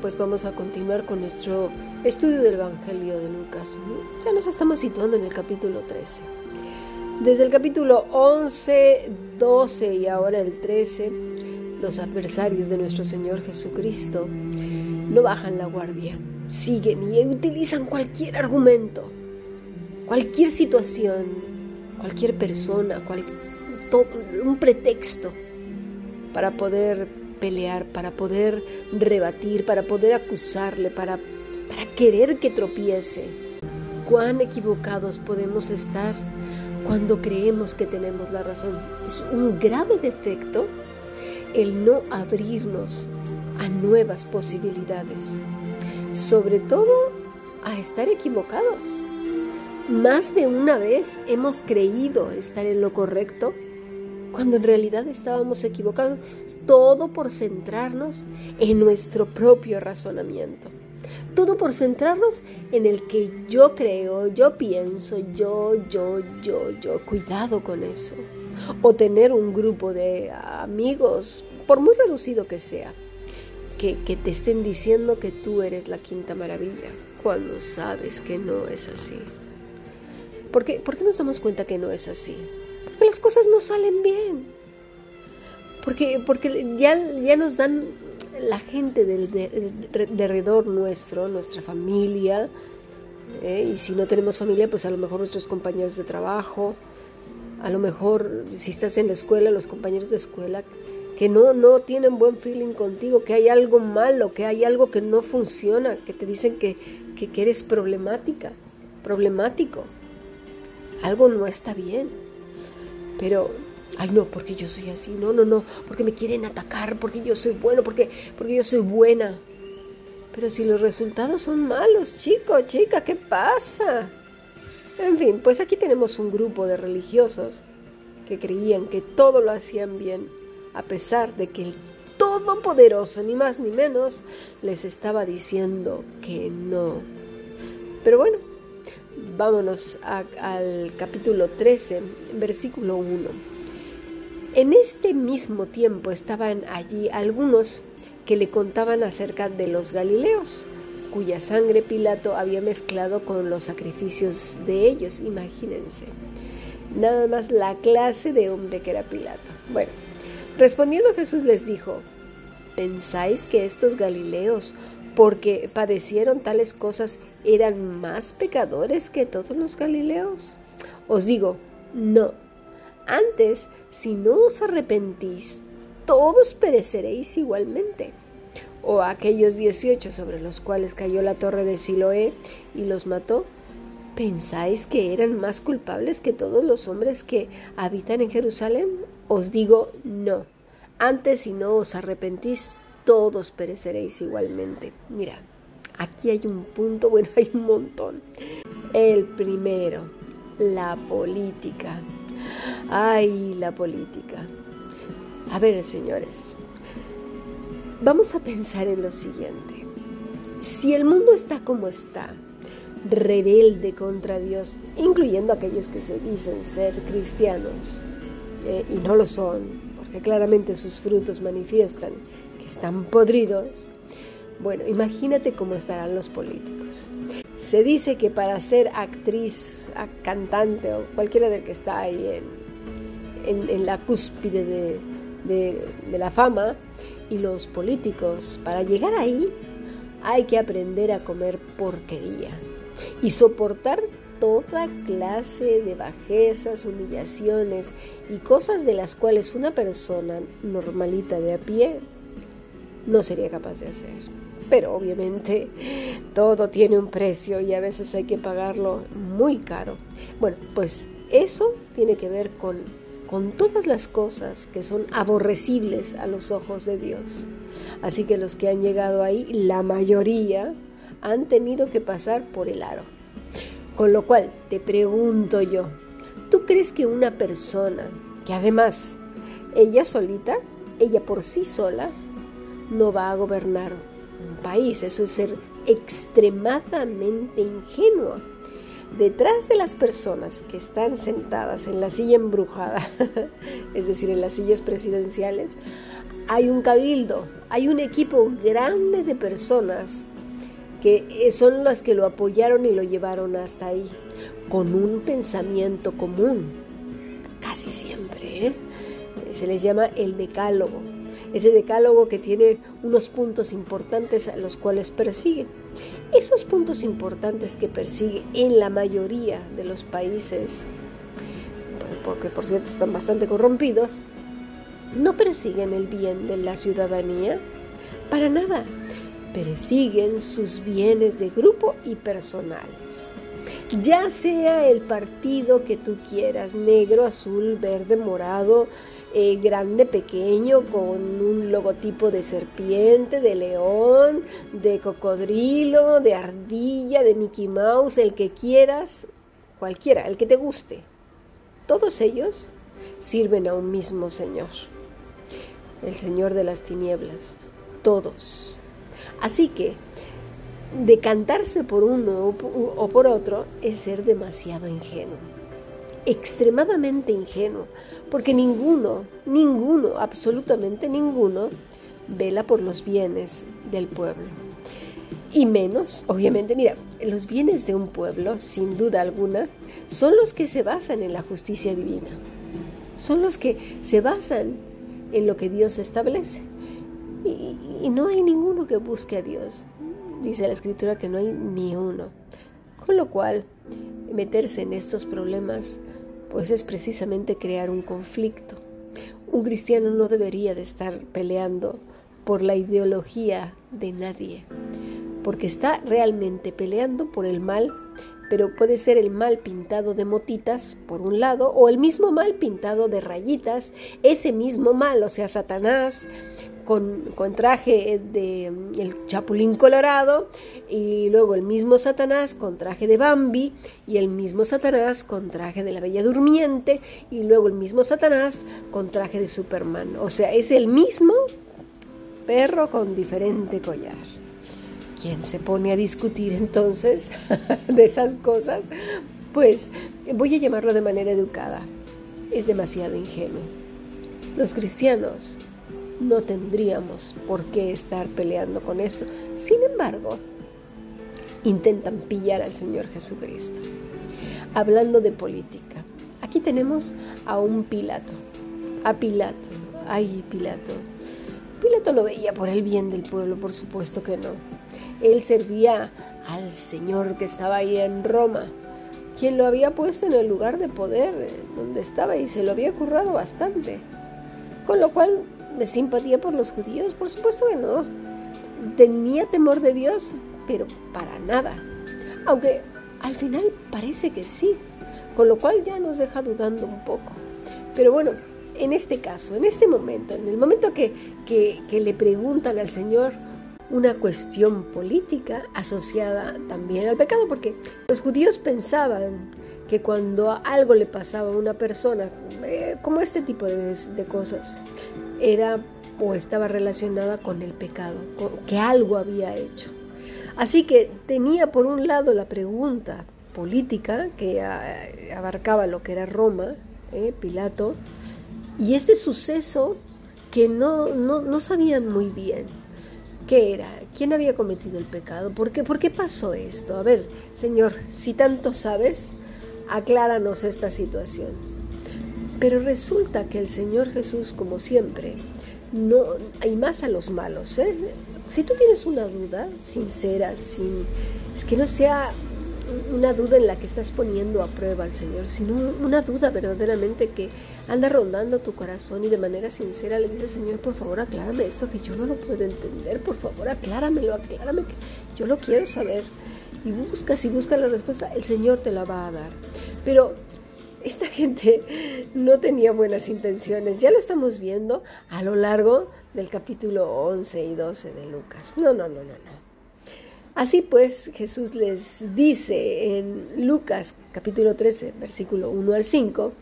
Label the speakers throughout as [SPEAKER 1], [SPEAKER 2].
[SPEAKER 1] Pues vamos a continuar con nuestro estudio del Evangelio de Lucas. Ya nos estamos situando en el capítulo 13. Desde el capítulo 11, 12 y ahora el 13, los adversarios de nuestro Señor Jesucristo no bajan la guardia, siguen y utilizan cualquier argumento, cualquier situación, cualquier persona, un pretexto para poder pelear, para poder rebatir, para poder acusarle, para, para querer que tropiece. Cuán equivocados podemos estar cuando creemos que tenemos la razón. Es un grave defecto el no abrirnos a nuevas posibilidades, sobre todo a estar equivocados. Más de una vez hemos creído estar en lo correcto cuando en realidad estábamos equivocados, todo por centrarnos en nuestro propio razonamiento. Todo por centrarnos en el que yo creo, yo pienso, yo, yo, yo, yo. Cuidado con eso. O tener un grupo de amigos, por muy reducido que sea, que, te estén diciendo que tú eres la quinta maravilla, cuando sabes que no es así. ¿Por qué, ¿Por qué nos damos cuenta que no es así? Las cosas no salen bien. Porque, porque ya, ya nos dan la gente del de, alrededor nuestro, nuestra familia, ¿eh? y si no tenemos familia, pues a lo mejor nuestros compañeros de trabajo, a lo mejor si estás en la escuela, los compañeros de escuela, que no, no tienen buen feeling contigo, que hay algo malo, que hay algo que no funciona, que te dicen que, que, que eres problemática, problemático. Algo no está bien. Pero, ay no, porque yo soy así, no, no, no, porque me quieren atacar, porque yo soy bueno, porque, porque yo soy buena. Pero si los resultados son malos, chico, chica, ¿qué pasa? En fin, pues aquí tenemos un grupo de religiosos que creían que todo lo hacían bien, a pesar de que el Todopoderoso, ni más ni menos, les estaba diciendo que no. Pero bueno, Vámonos al capítulo 13, versículo 1. En este mismo tiempo estaban allí algunos que le contaban acerca de los Galileos, cuya sangre Pilato había mezclado con los sacrificios de ellos, imagínense. Nada más la clase de hombre que era Pilato. Bueno, respondiendo Jesús les dijo, ¿pensáis que estos Galileos porque padecieron tales cosas, eran más pecadores que todos los Galileos? Os digo, no. Antes, si no os arrepentís, todos pereceréis igualmente. O aquellos dieciocho sobre los cuales cayó la torre de Siloé y los mató, ¿pensáis que eran más culpables que todos los hombres que habitan en Jerusalén? Os digo, no. Antes, si no os arrepentís, todos pereceréis igualmente. Mira, aquí hay un punto, bueno, hay un montón. El primero, la política. Ay, la política. A ver, señores, vamos a pensar en lo siguiente. Si el mundo está como está, rebelde contra Dios, incluyendo aquellos que se dicen ser cristianos, eh, y no lo son, porque claramente sus frutos manifiestan están podridos, bueno, imagínate cómo estarán los políticos. Se dice que para ser actriz, cantante o cualquiera del que está ahí en, la cúspide de, de la fama, y los políticos, para llegar ahí, hay que aprender a comer porquería y soportar toda clase de bajezas, humillaciones y cosas de las cuales una persona normalita de a pie no sería capaz de hacer. Pero obviamente todo tiene un precio y a veces hay que pagarlo muy caro. Bueno, pues eso tiene que ver con, con todas las cosas que son aborrecibles a los ojos de Dios. Así que los que han llegado ahí, la mayoría, han tenido que pasar por el aro. Con lo cual, te pregunto yo, ¿tú crees que una persona que además ella solita, ella por sí sola, no va a gobernar un país. Eso es ser extremadamente ingenuo. Detrás de las personas que están sentadas en la silla embrujada, es decir, en las sillas presidenciales, hay un cabildo, hay un equipo grande de personas que eh, son las que lo apoyaron y lo llevaron hasta ahí, con un pensamiento común, casi siempre. ¿eh? Se les llama el decálogo, ese decálogo que tiene unos puntos importantes a los cuales persigue. Esos puntos importantes que persigue en la mayoría de los países, porque por cierto están bastante corrompidos, no persiguen el bien de la ciudadanía para nada. Persiguen sus bienes de grupo y personales. Ya sea el partido que tú quieras, negro, azul, verde, morado, eh, grande, pequeño, con un logotipo de serpiente, de león, de cocodrilo, de ardilla, de Mickey Mouse, el que quieras, cualquiera, el que te guste. Todos ellos sirven a un mismo Señor el Señor de las tinieblas, todos. Así que decantarse por uno o por otro es ser demasiado ingenuo, extremadamente ingenuo, porque ninguno, ninguno, absolutamente ninguno, vela por los bienes del pueblo. Y menos, obviamente, mira, los bienes de un pueblo, sin duda alguna, son los que se basan en la justicia divina. Son los que se basan en lo que Dios establece. Y, no hay ninguno que busque a Dios. Dice la escritura que no hay ni uno. Con lo cual, meterse en estos problemas, pues es precisamente crear un conflicto. Un cristiano no debería de estar peleando por la ideología de nadie, porque está realmente peleando por el mal pero puede ser el mal pintado de motitas por un lado o el mismo mal pintado de rayitas, ese mismo mal, o sea, Satanás con, traje de el chapulín colorado y luego el mismo Satanás con traje de Bambi y el mismo Satanás con traje de la Bella Durmiente y luego el mismo Satanás con traje de Superman. O sea, es el mismo perro con diferente collar. ¿Quién se pone a discutir entonces de esas cosas? Pues voy a llamarlo de manera educada. Es demasiado ingenuo. Los cristianos no tendríamos por qué estar peleando con esto. Sin embargo, intentan pillar al Señor Jesucristo. Hablando de política, aquí tenemos a un Pilato. A Pilato. Ay, Pilato. Pilato lo veía por el bien del pueblo, por supuesto que no. Él servía al Señor que estaba ahí en Roma, quien lo había puesto en el lugar de poder donde estaba y se lo había currado bastante. Con lo cual, de simpatía por los judíos, por supuesto que no. Tenía temor de Dios, pero para nada. Aunque al final parece que sí, con lo cual ya nos deja dudando un poco. Pero bueno, en este caso, en este momento, en el momento que, que, le preguntan al Señor, una cuestión política asociada también al pecado, porque los judíos pensaban que cuando algo le pasaba a una persona, eh, como este tipo de, cosas, era o estaba relacionada con el pecado, que algo había hecho. Así que tenía por un lado la pregunta política que abarcaba lo que era Roma, eh, Pilato, y este suceso que no, no, no sabían muy bien. ¿Qué era? ¿Quién había cometido el pecado? ¿Por qué? ¿Por qué pasó esto? A ver, Señor, si tanto sabes, acláranos esta situación. Pero resulta que el Señor Jesús, como siempre, no hay más a los malos. ¿eh? Si tú tienes una duda sincera, sin, es que no sea una duda en la que estás poniendo a prueba al Señor, sino una duda verdaderamente que anda rondando tu corazón y de manera sincera le dices, Señor, por favor, aclárame esto que yo no lo puedo entender, por favor, acláramelo, aclárame yo lo quiero saber. Y buscas y buscas la respuesta, el Señor te la va a dar. Pero esta gente no tenía buenas intenciones, ya lo estamos viendo a lo largo del capítulo 11 y 12 de Lucas. No, no, no, no, no. Así pues, Jesús les dice en Lucas capítulo 13, versículo 1 al 5,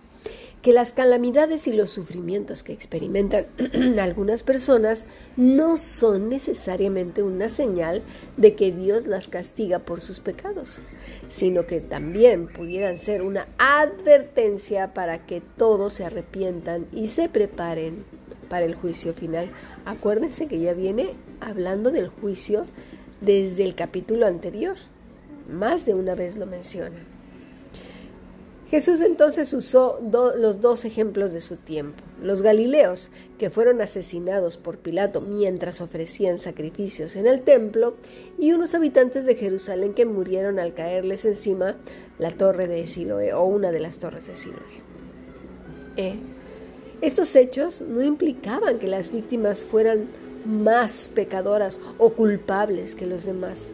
[SPEAKER 1] que las calamidades y los sufrimientos que experimentan algunas personas no son necesariamente una señal de que Dios las castiga por sus pecados, sino que también pudieran ser una advertencia para que todos se arrepientan y se preparen para el juicio final. Acuérdense que ya viene hablando del juicio desde el capítulo anterior. Más de una vez lo menciona. Jesús entonces usó los dos ejemplos de su tiempo. Los Galileos, que fueron asesinados por Pilato mientras ofrecían sacrificios en el templo, y unos habitantes de Jerusalén que murieron al caerles encima la torre de Siloé o una de las torres de Siloé. Eh, estos hechos no implicaban que las víctimas fueran más pecadoras o culpables que los demás,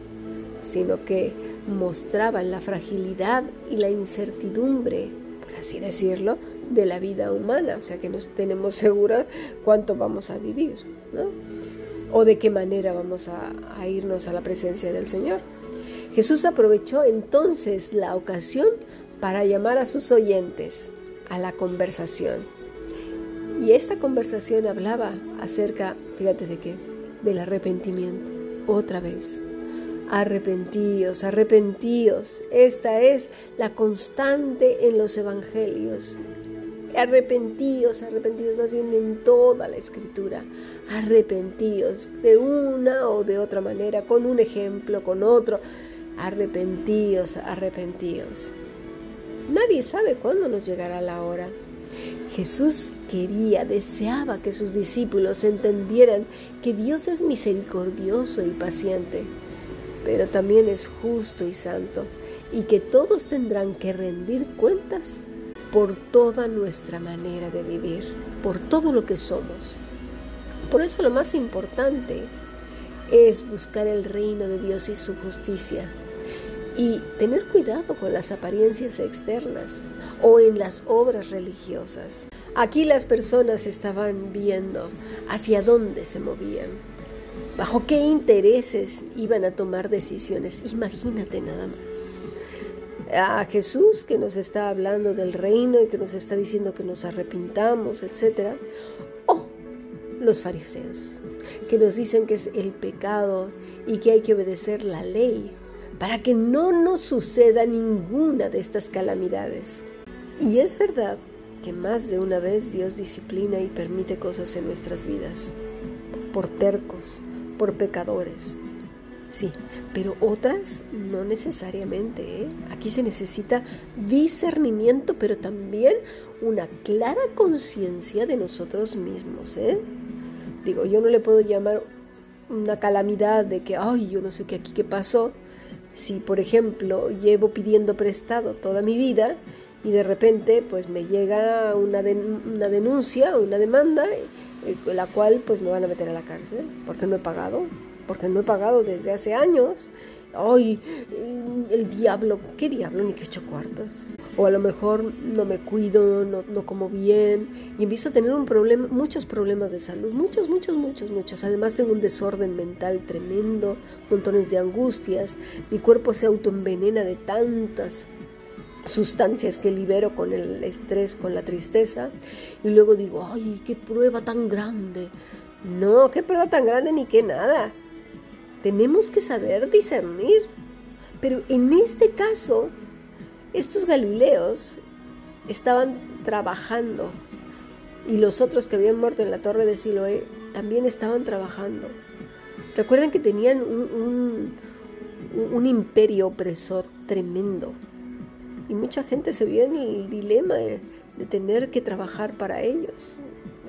[SPEAKER 1] sino que mostraban la fragilidad y la incertidumbre, por así decirlo, de la vida humana, o sea que no tenemos seguro cuánto vamos a vivir, ¿no? O de qué manera vamos a, irnos a la presencia del Señor. Jesús aprovechó entonces la ocasión para llamar a sus oyentes a la conversación. Y esta conversación hablaba acerca, fíjate de qué, del arrepentimiento, otra vez. Arrepentíos, arrepentíos. Esta es la constante en los evangelios. Arrepentíos, arrepentíos, más bien en toda la escritura. Arrepentíos de una o de otra manera, con un ejemplo, con otro. Arrepentíos, arrepentíos. Nadie sabe cuándo nos llegará la hora. Jesús quería, deseaba que sus discípulos entendieran que Dios es misericordioso y paciente pero también es justo y santo, y que todos tendrán que rendir cuentas por toda nuestra manera de vivir, por todo lo que somos. Por eso lo más importante es buscar el reino de Dios y su justicia y tener cuidado con las apariencias externas o en las obras religiosas. Aquí las personas estaban viendo hacia dónde se movían bajo qué intereses iban a tomar decisiones. Imagínate nada más. A Jesús que nos está hablando del reino y que nos está diciendo que nos arrepintamos, etc. O los fariseos que nos dicen que es el pecado y que hay que obedecer la ley para que no nos suceda ninguna de estas calamidades. Y es verdad que más de una vez Dios disciplina y permite cosas en nuestras vidas por tercos, por pecadores. Sí, pero otras no necesariamente. ¿eh? Aquí se necesita discernimiento, pero también una clara conciencia de nosotros mismos. ¿eh? Digo, yo no le puedo llamar una calamidad de que, ay, yo no sé qué aquí qué pasó. Si, por ejemplo, llevo pidiendo prestado toda mi vida y de repente pues me llega una, una denuncia, una demanda la cual pues me van a meter a la cárcel porque no he pagado, porque no he pagado desde hace años. Ay, el diablo, ¿qué diablo? Ni que ocho cuartos. O a lo mejor no me cuido, no, no como bien y empiezo a tener un problema, muchos problemas de salud, muchos, muchos, muchos, muchos. Además tengo un desorden mental tremendo, montones de angustias, mi cuerpo se autoenvenena de tantas sustancias que libero con el estrés, con la tristeza, y luego digo, ay, qué prueba tan grande. No, qué prueba tan grande ni qué nada. Tenemos que saber discernir. Pero en este caso, estos galileos estaban trabajando y los otros que habían muerto en la torre de Siloé también estaban trabajando. Recuerden que tenían un, un, un imperio opresor tremendo y mucha gente se vio en el dilema de, tener que trabajar para ellos.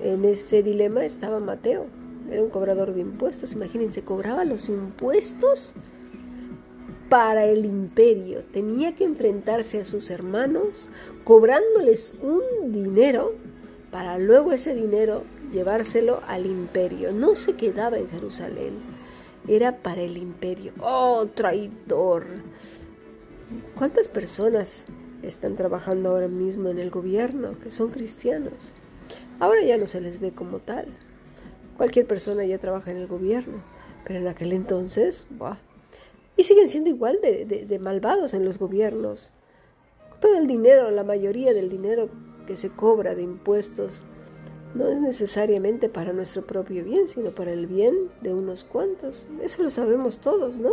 [SPEAKER 1] En ese dilema estaba Mateo, era un cobrador de impuestos, imagínense, cobraba los impuestos para el imperio. Tenía que enfrentarse a sus hermanos cobrándoles un dinero para luego ese dinero llevárselo al imperio. No se quedaba en Jerusalén, era para el imperio. ¡Oh, traidor! ¿Cuántas personas están trabajando ahora mismo en el gobierno que son cristianos? Ahora ya no se les ve como tal. Cualquier persona ya trabaja en el gobierno, pero en aquel entonces, ¡buah! Y siguen siendo igual de, de malvados en los gobiernos. Todo el dinero, la mayoría del dinero que se cobra de impuestos, no es necesariamente para nuestro propio bien, sino para el bien de unos cuantos. Eso lo sabemos todos, ¿no?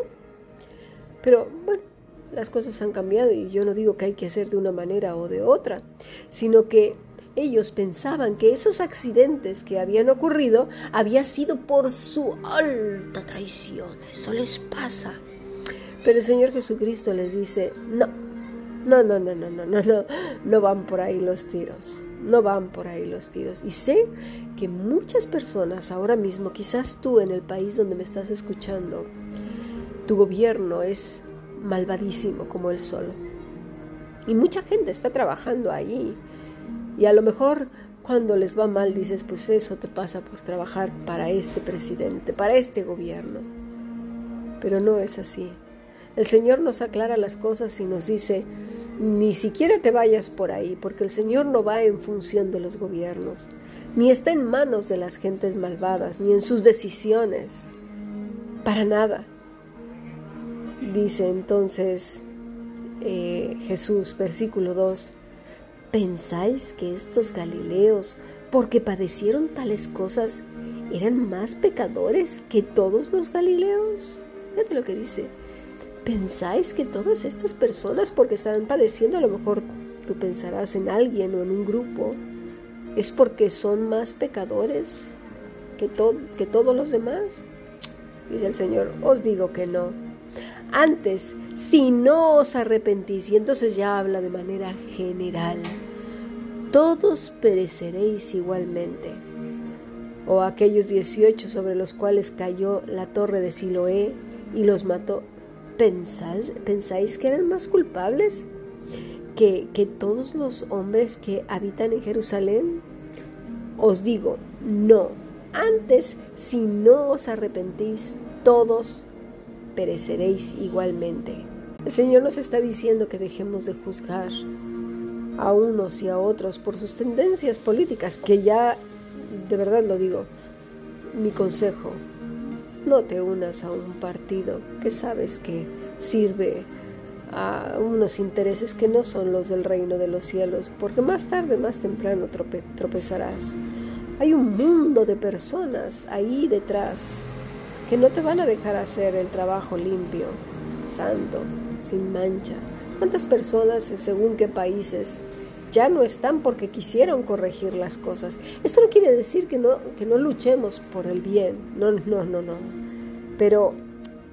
[SPEAKER 1] Pero bueno, las cosas han cambiado y yo no digo que hay que hacer de una manera o de otra, sino que ellos pensaban que esos accidentes que habían ocurrido había sido por su alta traición. Eso les pasa. Pero el Señor Jesucristo les dice, no, no, no, no, no, no, no, no, no van por ahí los tiros. No van por ahí los tiros. Y sé que muchas personas ahora mismo, quizás tú en el país donde me estás escuchando, tu gobierno es malvadísimo como el sol. Y mucha gente está trabajando ahí. Y a lo mejor cuando les va mal dices, pues eso te pasa por trabajar para este presidente, para este gobierno. Pero no es así. El Señor nos aclara las cosas y nos dice, ni siquiera te vayas por ahí, porque el Señor no va en función de los gobiernos, ni está en manos de las gentes malvadas, ni en sus decisiones, para nada. Dice entonces eh, Jesús, versículo 2, ¿pensáis que estos Galileos, porque padecieron tales cosas, eran más pecadores que todos los Galileos? Fíjate lo que dice. ¿Pensáis que todas estas personas, porque están padeciendo, a lo mejor tú pensarás en alguien o en un grupo, es porque son más pecadores que, que todos los demás? Dice el Señor, os digo que no. Antes, si no os arrepentís, y entonces ya habla de manera general, todos pereceréis igualmente. O aquellos 18 sobre los cuales cayó la torre de Siloé y los mató, ¿Pensáis, ¿Pensáis que eran más culpables que, que todos los hombres que habitan en Jerusalén? Os digo, no. Antes, si no os arrepentís, todos pereceréis igualmente. El Señor nos está diciendo que dejemos de juzgar a unos y a otros por sus tendencias políticas, que ya, de verdad lo digo, mi consejo, no te unas a un partido que sabes que sirve a unos intereses que no son los del reino de los cielos, porque más tarde, más temprano tropezarás. Hay un mundo de personas ahí detrás que no te van a dejar hacer el trabajo limpio, santo, sin mancha. ¿Cuántas personas, según qué países, ya no están porque quisieron corregir las cosas. Esto no quiere decir que no, que no luchemos por el bien, no, no, no, no. Pero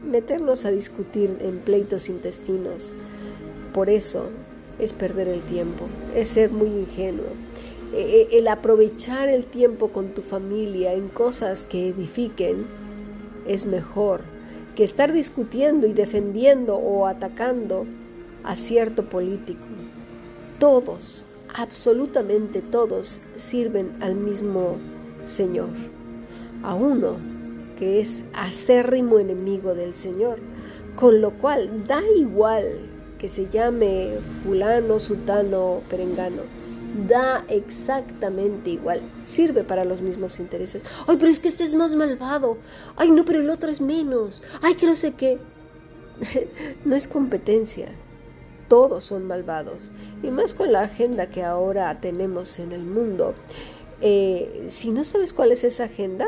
[SPEAKER 1] meternos a discutir en pleitos intestinos, por eso es perder el tiempo, es ser muy ingenuo. E, e, el aprovechar el tiempo con tu familia en cosas que edifiquen es mejor que estar discutiendo y defendiendo o atacando a cierto político. Todos absolutamente todos sirven al mismo Señor, a uno que es acérrimo enemigo del Señor, con lo cual da igual que se llame fulano, sutano, perengano, da exactamente igual, sirve para los mismos intereses. Ay, pero es que este es más malvado. Ay, no, pero el otro es menos. Ay, que no sé qué. no es competencia, todos son malvados. Y más con la agenda que ahora tenemos en el mundo. Eh, si no sabes cuál es esa agenda,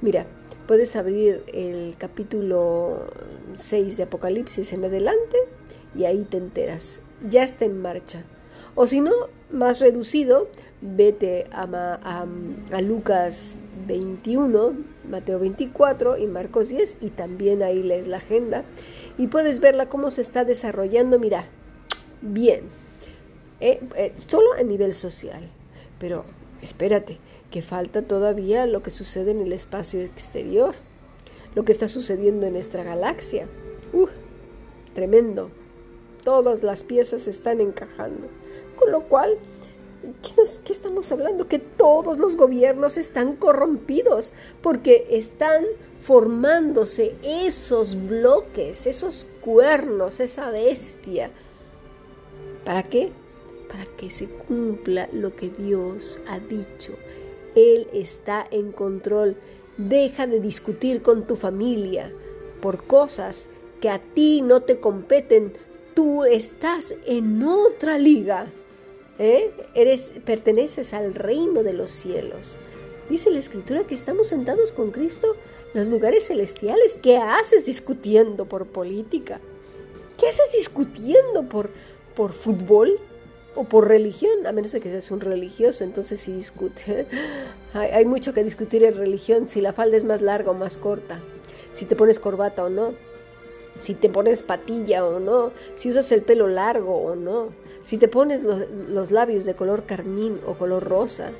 [SPEAKER 1] mira, puedes abrir el capítulo 6 de Apocalipsis en adelante y ahí te enteras. Ya está en marcha. O si no, más reducido, vete a, Lucas 21, Mateo 24 y Marcos 10 y también ahí lees la agenda y puedes verla cómo se está desarrollando. Mira, bien, eh, eh, solo a nivel social. Pero espérate, que falta todavía lo que sucede en el espacio exterior, lo que está sucediendo en nuestra galaxia. ¡Uh! Tremendo. Todas las piezas están encajando. Con lo cual, ¿qué, ¿qué estamos hablando? Que todos los gobiernos están corrompidos porque están formándose esos bloques, esos cuernos, esa bestia ¿Para qué? Para que se cumpla lo que Dios ha dicho. Él está en control. Deja de discutir con tu familia por cosas que a ti no te competen. Tú estás en otra liga. ¿Eh? Eres, perteneces al reino de los cielos. Dice la escritura que estamos sentados con Cristo en los lugares celestiales. ¿Qué haces discutiendo por política? ¿Qué haces discutiendo por, por fútbol? o por religión, a menos de que seas un religioso, entonces sí discute. hay, hay mucho que discutir en religión, si la falda es más larga o más corta, si te pones corbata o no, si te pones patilla o no, si usas el pelo largo o no, si te pones los, labios de color carmín o color rosa,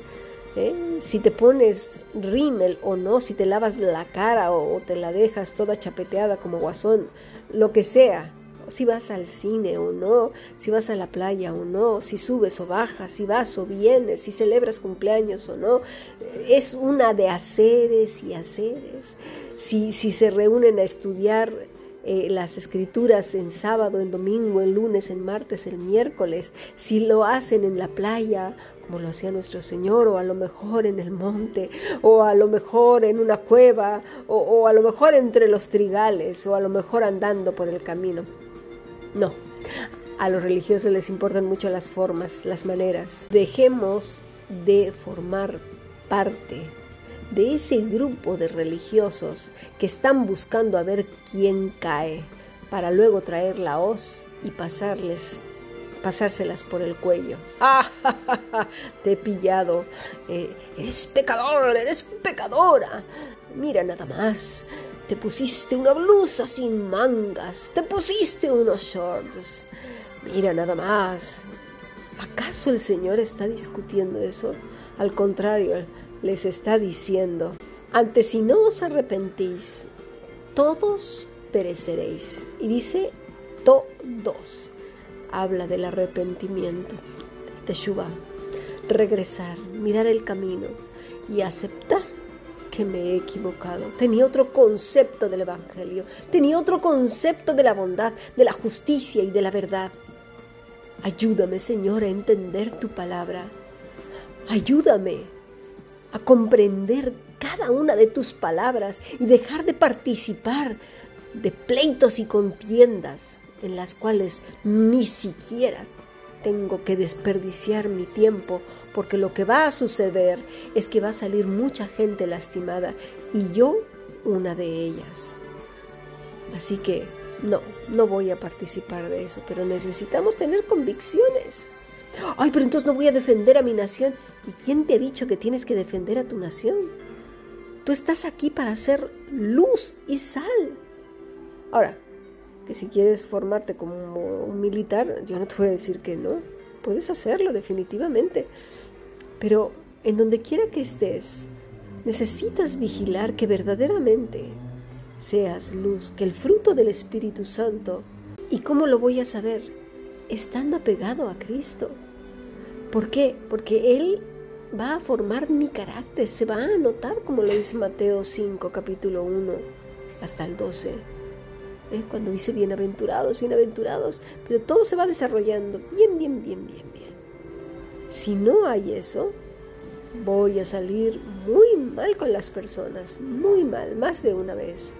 [SPEAKER 1] ¿eh? si te pones rímel o no, si te lavas la cara o, te la dejas toda chapeteada como guasón, lo que sea, si vas al cine o no, si vas a la playa o no, si subes o bajas, si vas o vienes, si celebras cumpleaños o no, es una de haceres y haceres. Si, si se reúnen a estudiar eh, las escrituras en sábado, en domingo, en lunes, en martes, en miércoles, si lo hacen en la playa, como lo hacía nuestro Señor, o a lo mejor en el monte, o a lo mejor en una cueva, o, o a lo mejor entre los trigales, o a lo mejor andando por el camino. No, a los religiosos les importan mucho las formas, las maneras. Dejemos de formar parte de ese grupo de religiosos que están buscando a ver quién cae para luego traer la hoz y pasarles pasárselas por el cuello. ¡Ah! Te he pillado. Eh, eres pecador, eres pecadora. Mira nada más. Te pusiste una blusa sin mangas. Te pusiste unos shorts. Mira nada más. ¿Acaso el Señor está discutiendo eso? Al contrario, les está diciendo, antes si no os arrepentís, todos pereceréis. Y dice todos. Habla del arrepentimiento, el teshuva, regresar, mirar el camino y aceptar que me he equivocado. Tenía otro concepto del Evangelio, tenía otro concepto de la bondad, de la justicia y de la verdad. Ayúdame, Señor, a entender tu palabra. Ayúdame a comprender cada una de tus palabras y dejar de participar de pleitos y contiendas en las cuales ni siquiera tengo que desperdiciar mi tiempo porque lo que va a suceder es que va a salir mucha gente lastimada y yo una de ellas. Así que no, no voy a participar de eso, pero necesitamos tener convicciones. Ay, pero entonces no voy a defender a mi nación. ¿Y quién te ha dicho que tienes que defender a tu nación? Tú estás aquí para ser luz y sal. Ahora, que si quieres formarte como un militar, yo no te voy a decir que no. Puedes hacerlo definitivamente. Pero en donde quiera que estés, necesitas vigilar que verdaderamente seas luz, que el fruto del Espíritu Santo. ¿Y cómo lo voy a saber? Estando apegado a Cristo. ¿Por qué? Porque Él va a formar mi carácter, se va a notar como lo dice Mateo 5, capítulo 1 hasta el 12. ¿eh? Cuando dice bienaventurados, bienaventurados, pero todo se va desarrollando bien, bien, bien, bien, bien. Si no hay eso, voy a salir muy mal con las personas, muy mal, más de una vez.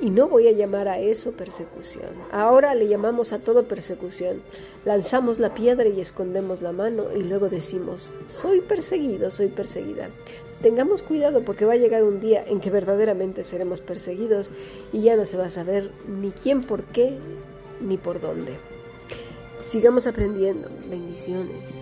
[SPEAKER 1] Y no voy a llamar a eso persecución. Ahora le llamamos a todo persecución. Lanzamos la piedra y escondemos la mano y luego decimos, soy perseguido, soy perseguida. Tengamos cuidado porque va a llegar un día en que verdaderamente seremos perseguidos y ya no se va a saber ni quién por qué ni por dónde. Sigamos aprendiendo. Bendiciones.